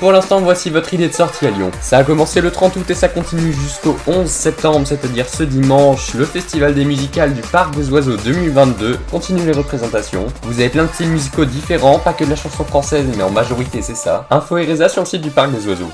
Pour l'instant, voici votre idée de sortie à Lyon. Ça a commencé le 30 août et ça continue jusqu'au 11 septembre, c'est-à-dire ce dimanche. Le festival des musicales du Parc des Oiseaux 2022 continue les représentations. Vous avez plein de styles musicaux différents, pas que de la chanson française, mais en majorité c'est ça. Info et résa sur le site du Parc des Oiseaux.